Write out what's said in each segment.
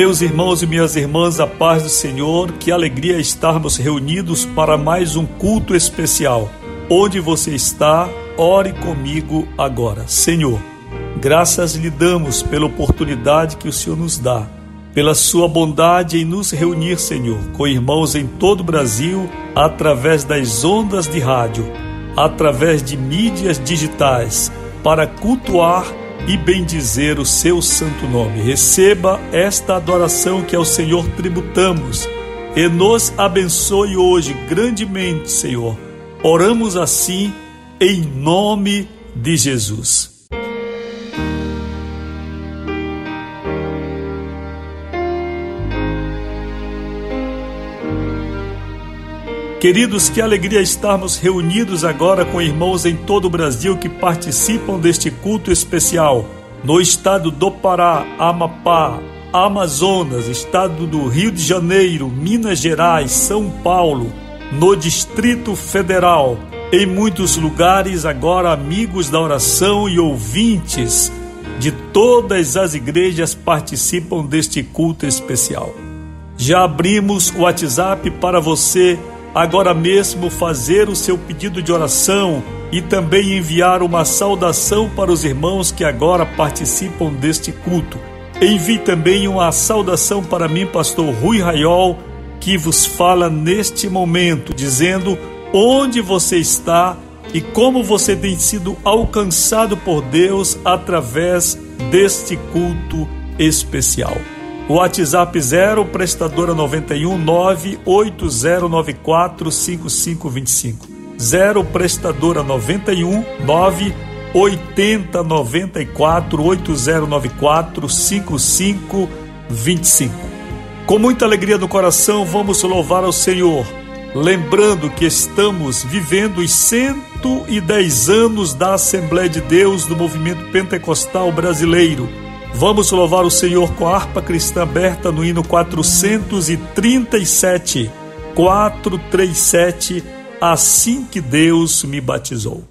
Meus irmãos e minhas irmãs, a paz do Senhor, que alegria estarmos reunidos para mais um culto especial. Onde você está, ore comigo agora. Senhor, graças lhe damos pela oportunidade que o Senhor nos dá, pela sua bondade em nos reunir, Senhor, com irmãos em todo o Brasil, através das ondas de rádio, através de mídias digitais, para cultuar e bendizer o seu santo nome. Receba esta adoração que ao Senhor tributamos e nos abençoe hoje grandemente, Senhor. Oramos assim em nome de Jesus. Queridos, que alegria estarmos reunidos agora com irmãos em todo o Brasil que participam deste culto especial. No estado do Pará, Amapá, Amazonas, estado do Rio de Janeiro, Minas Gerais, São Paulo, no Distrito Federal, em muitos lugares, agora amigos da oração e ouvintes de todas as igrejas participam deste culto especial. Já abrimos o WhatsApp para você agora mesmo fazer o seu pedido de oração e também enviar uma saudação para os irmãos que agora participam deste culto. Envie também uma saudação para mim, pastor Rui Raiol, que vos fala neste momento, dizendo onde você está e como você tem sido alcançado por Deus através deste culto especial. WhatsApp 0, prestadora 91 98094 5525. 0, prestadora 91 98094 8094 5525. Com muita alegria no coração, vamos louvar ao Senhor, lembrando que estamos vivendo os 110 anos da Assembleia de Deus do movimento pentecostal brasileiro Vamos louvar o Senhor com a harpa cristã aberta no hino 437. 437, assim que Deus me batizou.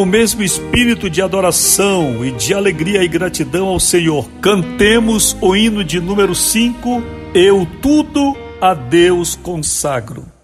Com o mesmo espírito de adoração e de alegria e gratidão ao Senhor, cantemos o hino de número 5, Eu Tudo a Deus Consagro.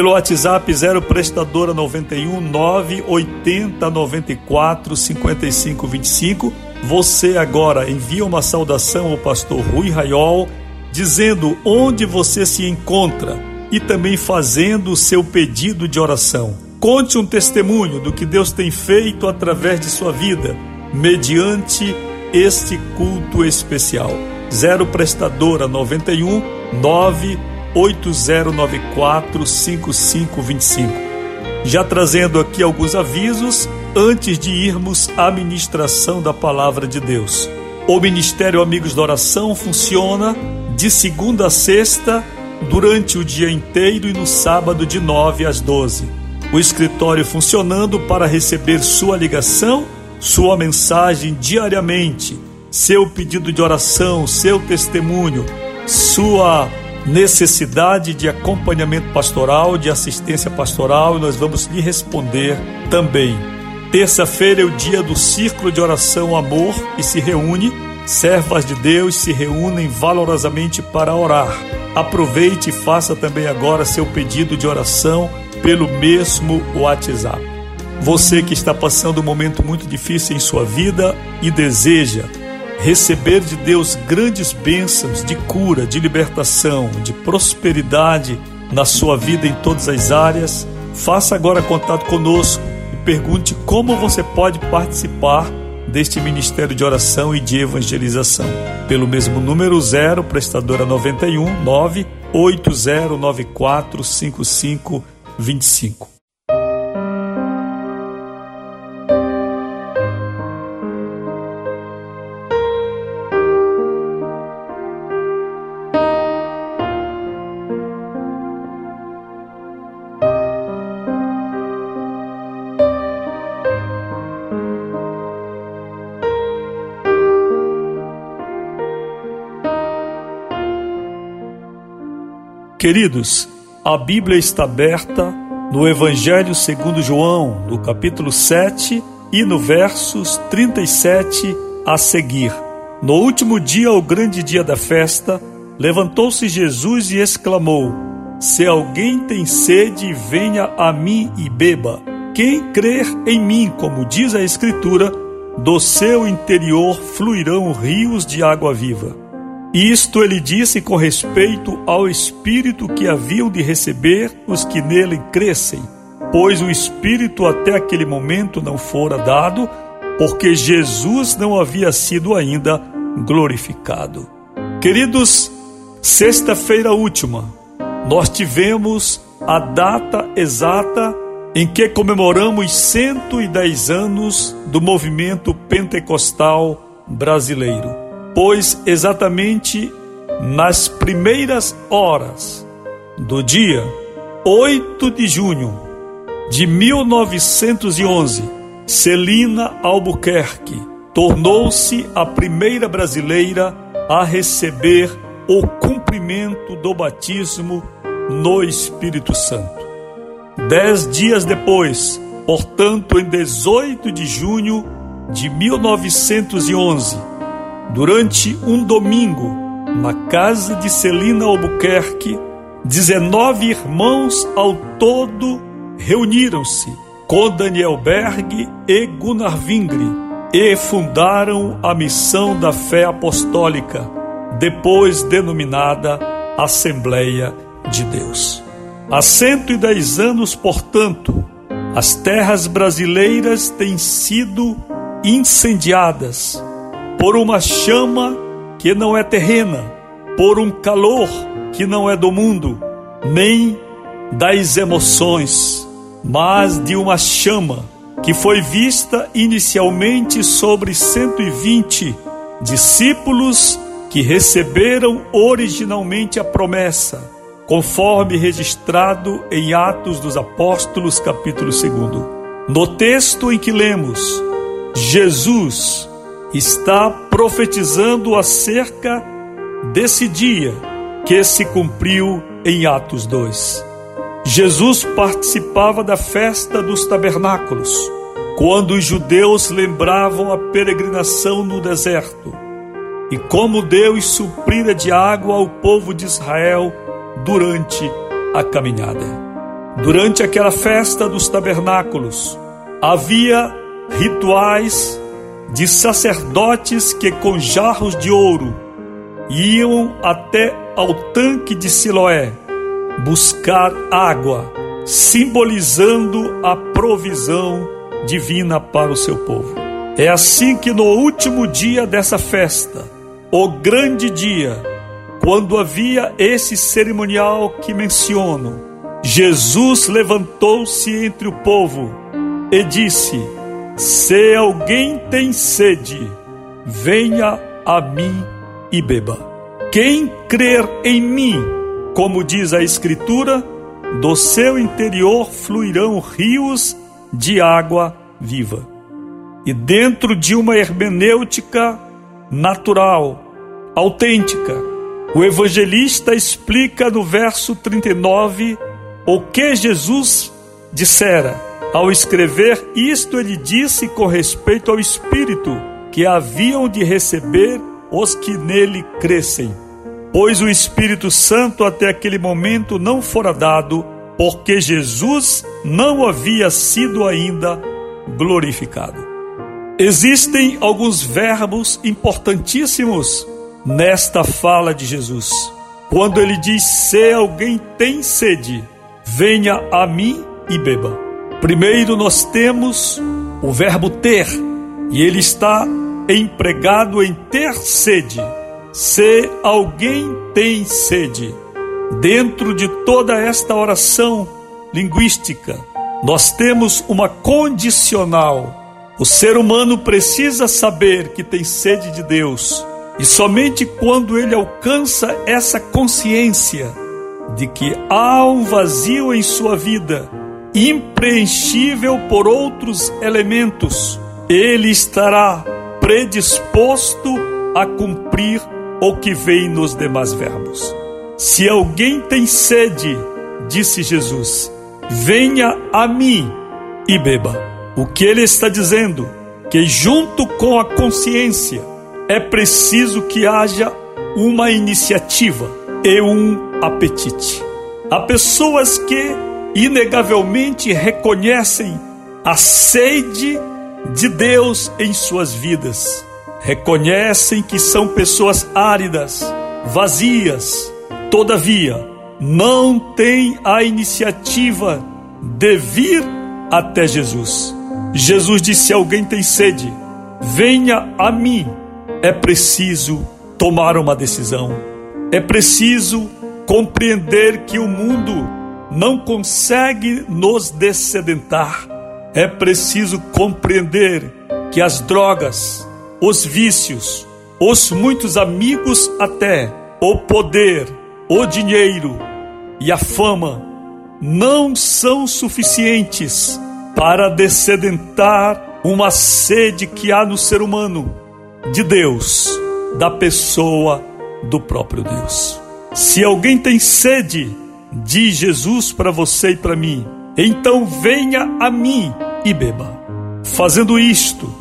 Pelo WhatsApp 0 prestadora 91 980 94 55 25. Você agora envia uma saudação ao pastor Rui Raiol, dizendo onde você se encontra e também fazendo o seu pedido de oração. Conte um testemunho do que Deus tem feito através de sua vida, mediante este culto especial. 0 prestadora 91 9 8094 5525. Já trazendo aqui alguns avisos antes de irmos à ministração da palavra de Deus. O Ministério Amigos da Oração funciona de segunda a sexta, durante o dia inteiro e no sábado de 9 às 12. O escritório funcionando para receber sua ligação, sua mensagem diariamente, seu pedido de oração, seu testemunho, sua necessidade de acompanhamento pastoral, de assistência pastoral, e nós vamos lhe responder também. Terça-feira é o dia do círculo de oração Amor e se reúne, servas de Deus se reúnem valorosamente para orar. Aproveite e faça também agora seu pedido de oração pelo mesmo WhatsApp. Você que está passando um momento muito difícil em sua vida e deseja receber de Deus grandes bênçãos de cura, de libertação, de prosperidade na sua vida em todas as áreas, faça agora contato conosco e pergunte como você pode participar deste ministério de oração e de evangelização. Pelo mesmo número 0, prestadora 91 9 Queridos, a Bíblia está aberta no Evangelho segundo João, no capítulo 7 e no versos 37 a seguir. No último dia, o grande dia da festa, levantou-se Jesus e exclamou: Se alguém tem sede, venha a mim e beba. Quem crer em mim, como diz a Escritura, do seu interior fluirão rios de água viva. Isto ele disse com respeito ao Espírito que haviam de receber os que nele crescem, pois o Espírito até aquele momento não fora dado, porque Jesus não havia sido ainda glorificado. Queridos, sexta-feira última, nós tivemos a data exata em que comemoramos 110 anos do movimento pentecostal brasileiro pois exatamente nas primeiras horas do dia 8 de junho de 1911, Celina Albuquerque tornou-se a primeira brasileira a receber o cumprimento do batismo no Espírito Santo. Dez dias depois, portanto, em 18 de junho de 1911, Durante um domingo, na casa de Celina Albuquerque, 19 irmãos ao todo reuniram-se com Daniel Berg e Gunnar Vingre e fundaram a Missão da Fé Apostólica, depois denominada Assembleia de Deus. Há 110 anos, portanto, as terras brasileiras têm sido incendiadas por uma chama que não é terrena, por um calor que não é do mundo, nem das emoções, mas de uma chama que foi vista inicialmente sobre 120 discípulos que receberam originalmente a promessa, conforme registrado em Atos dos Apóstolos, capítulo 2. No texto em que lemos, Jesus está profetizando acerca desse dia que se cumpriu em Atos 2. Jesus participava da festa dos tabernáculos, quando os judeus lembravam a peregrinação no deserto e como Deus suprira de água ao povo de Israel durante a caminhada. Durante aquela festa dos tabernáculos, havia rituais de sacerdotes que com jarros de ouro iam até ao tanque de Siloé buscar água, simbolizando a provisão divina para o seu povo. É assim que no último dia dessa festa, o grande dia, quando havia esse cerimonial que menciono, Jesus levantou-se entre o povo e disse: se alguém tem sede, venha a mim e beba. Quem crer em mim, como diz a Escritura, do seu interior fluirão rios de água viva. E dentro de uma hermenêutica natural, autêntica, o evangelista explica no verso 39 o que Jesus dissera ao escrever isto, ele disse com respeito ao Espírito que haviam de receber os que nele crescem, pois o Espírito Santo até aquele momento não fora dado, porque Jesus não havia sido ainda glorificado. Existem alguns verbos importantíssimos nesta fala de Jesus. Quando ele diz: Se alguém tem sede, venha a mim e beba. Primeiro nós temos o verbo ter, e ele está empregado em ter sede. Se alguém tem sede, dentro de toda esta oração linguística, nós temos uma condicional. O ser humano precisa saber que tem sede de Deus, e somente quando ele alcança essa consciência de que há um vazio em sua vida, impreenchível por outros elementos, ele estará predisposto a cumprir o que vem nos demais verbos. Se alguém tem sede, disse Jesus, venha a mim e beba. O que ele está dizendo? Que junto com a consciência é preciso que haja uma iniciativa e um apetite. Há pessoas que inegavelmente reconhecem a sede de Deus em suas vidas. Reconhecem que são pessoas áridas, vazias, todavia não têm a iniciativa de vir até Jesus. Jesus disse: se alguém tem sede, venha a mim. É preciso tomar uma decisão. É preciso compreender que o mundo não consegue nos dessedentar. É preciso compreender que as drogas, os vícios, os muitos amigos até, o poder, o dinheiro e a fama não são suficientes para dessedentar uma sede que há no ser humano de Deus, da pessoa do próprio Deus. Se alguém tem sede, diz Jesus para você e para mim, então venha a mim e beba. Fazendo isto,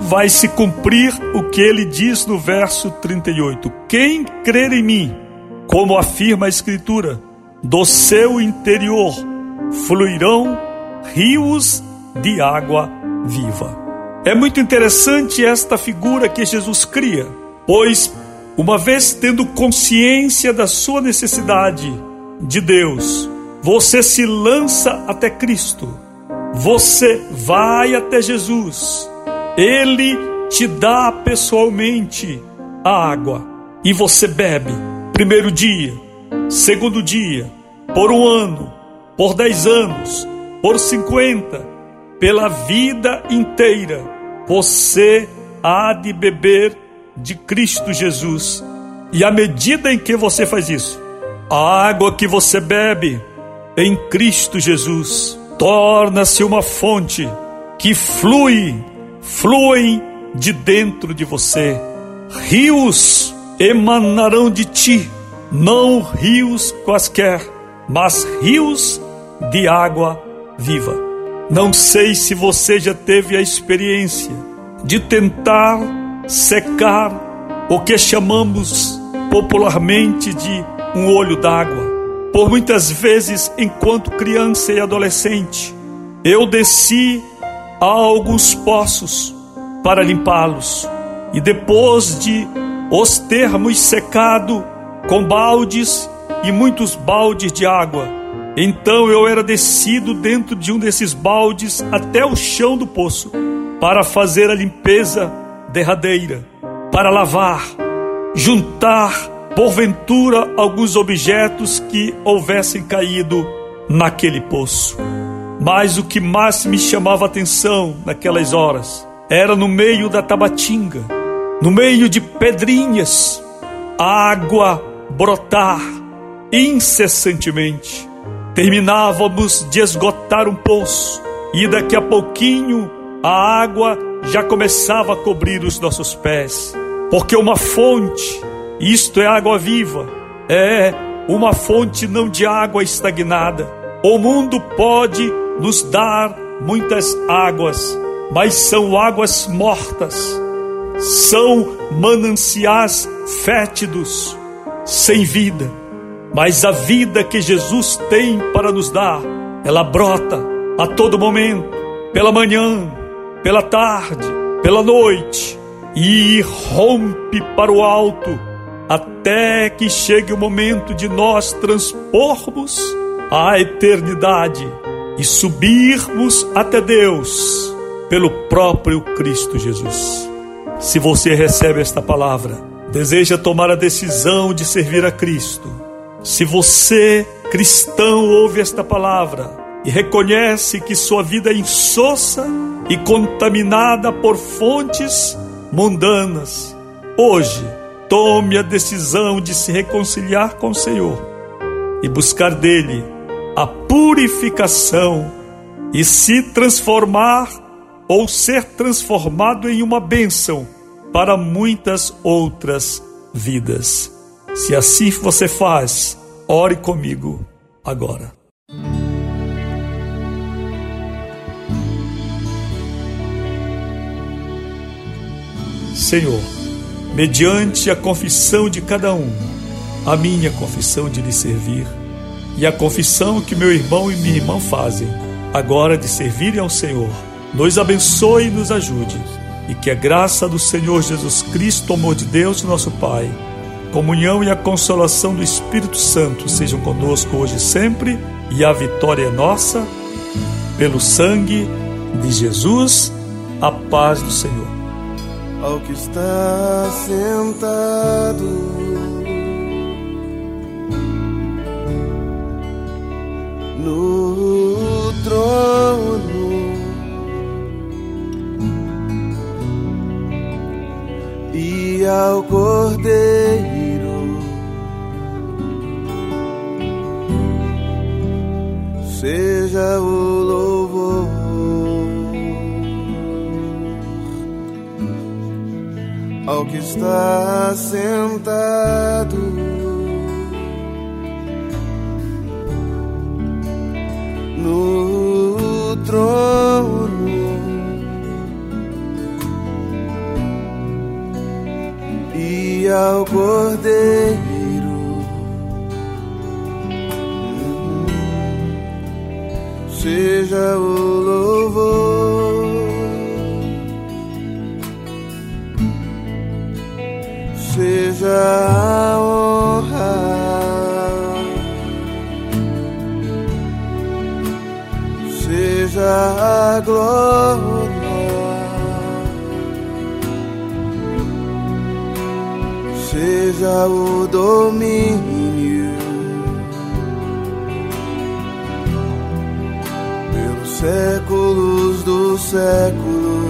vai se cumprir o que ele diz no verso 38. Quem crer em mim, como afirma a Escritura, do seu interior fluirão rios de água viva. É muito interessante esta figura que Jesus cria, pois, uma vez tendo consciência da sua necessidade de Deus, você se lança até Cristo, você vai até Jesus, Ele te dá pessoalmente a água. E você bebe. Primeiro dia, segundo dia, por um ano, por dez anos, por cinquenta, pela vida inteira, você há de beber de Cristo Jesus. E à medida em que você faz isso, a água que você bebe em Cristo Jesus torna-se uma fonte que flui, fluem de dentro de você. Rios emanarão de ti, não rios quaisquer, mas rios de água viva. Não sei se você já teve a experiência de tentar secar o que chamamos popularmente de um olho d'água. Por muitas vezes, enquanto criança e adolescente, eu desci a alguns poços para limpá-los e depois de os termos secado com baldes e muitos baldes de água, então eu era descido dentro de um desses baldes até o chão do poço para fazer a limpeza derradeira, para lavar, juntar porventura alguns objetos que houvessem caído naquele poço. Mas o que mais me chamava atenção naquelas horas era no meio da tabatinga, no meio de pedrinhas, água brotar incessantemente. Terminávamos de esgotar um poço e daqui a pouquinho a água já começava a cobrir os nossos pés, porque uma fonte isto é água viva, é uma fonte não de água estagnada. O mundo pode nos dar muitas águas, mas são águas mortas, são mananciais fétidos, sem vida. Mas a vida que Jesus tem para nos dar, ela brota a todo momento, pela manhã, pela tarde, pela noite, e rompe para o alto até que chegue o momento de nós transpormos a eternidade e subirmos até Deus pelo próprio Cristo Jesus. Se você recebe esta palavra, deseja tomar a decisão de servir a Cristo, se você, cristão, ouve esta palavra e reconhece que sua vida é insossa e contaminada por fontes mundanas, hoje, tome a decisão de se reconciliar com o Senhor e buscar dele a purificação e se transformar ou ser transformado em uma bênção para muitas outras vidas. Se assim você faz, ore comigo agora. Senhor, mediante a confissão de cada um, a minha confissão de lhe servir, e a confissão que meu irmão e minha irmã fazem, agora de servirem ao Senhor, nos abençoe e nos ajude, e que a graça do Senhor Jesus Cristo, amor de Deus, nosso Pai, comunhão e a consolação do Espírito Santo sejam conosco hoje e sempre, e a vitória é nossa, pelo sangue de Jesus, a paz do Senhor. Ao que está sentado. No trono e ao Cordeiro seja o ao que está sentado. No trono e ao Cordeiro seja o a glória, seja o domínio pelos séculos dos séculos.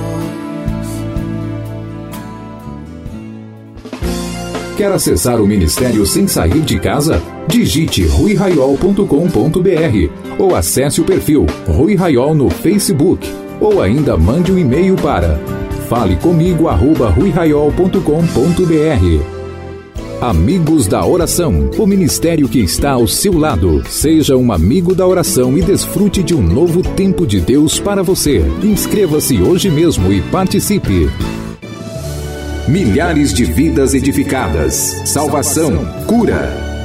Quer acessar o ministério sem sair de casa? Digite ruiraiol.com.br ou acesse o perfil Rui Raiol no Facebook ou ainda mande um e-mail para falecomigo@ruiraiol.com.br. Amigos da Oração, o ministério que está ao seu lado. Seja um amigo da oração e desfrute de um novo tempo de Deus para você. Inscreva-se hoje mesmo e participe. Milhares de vidas edificadas, salvação, cura.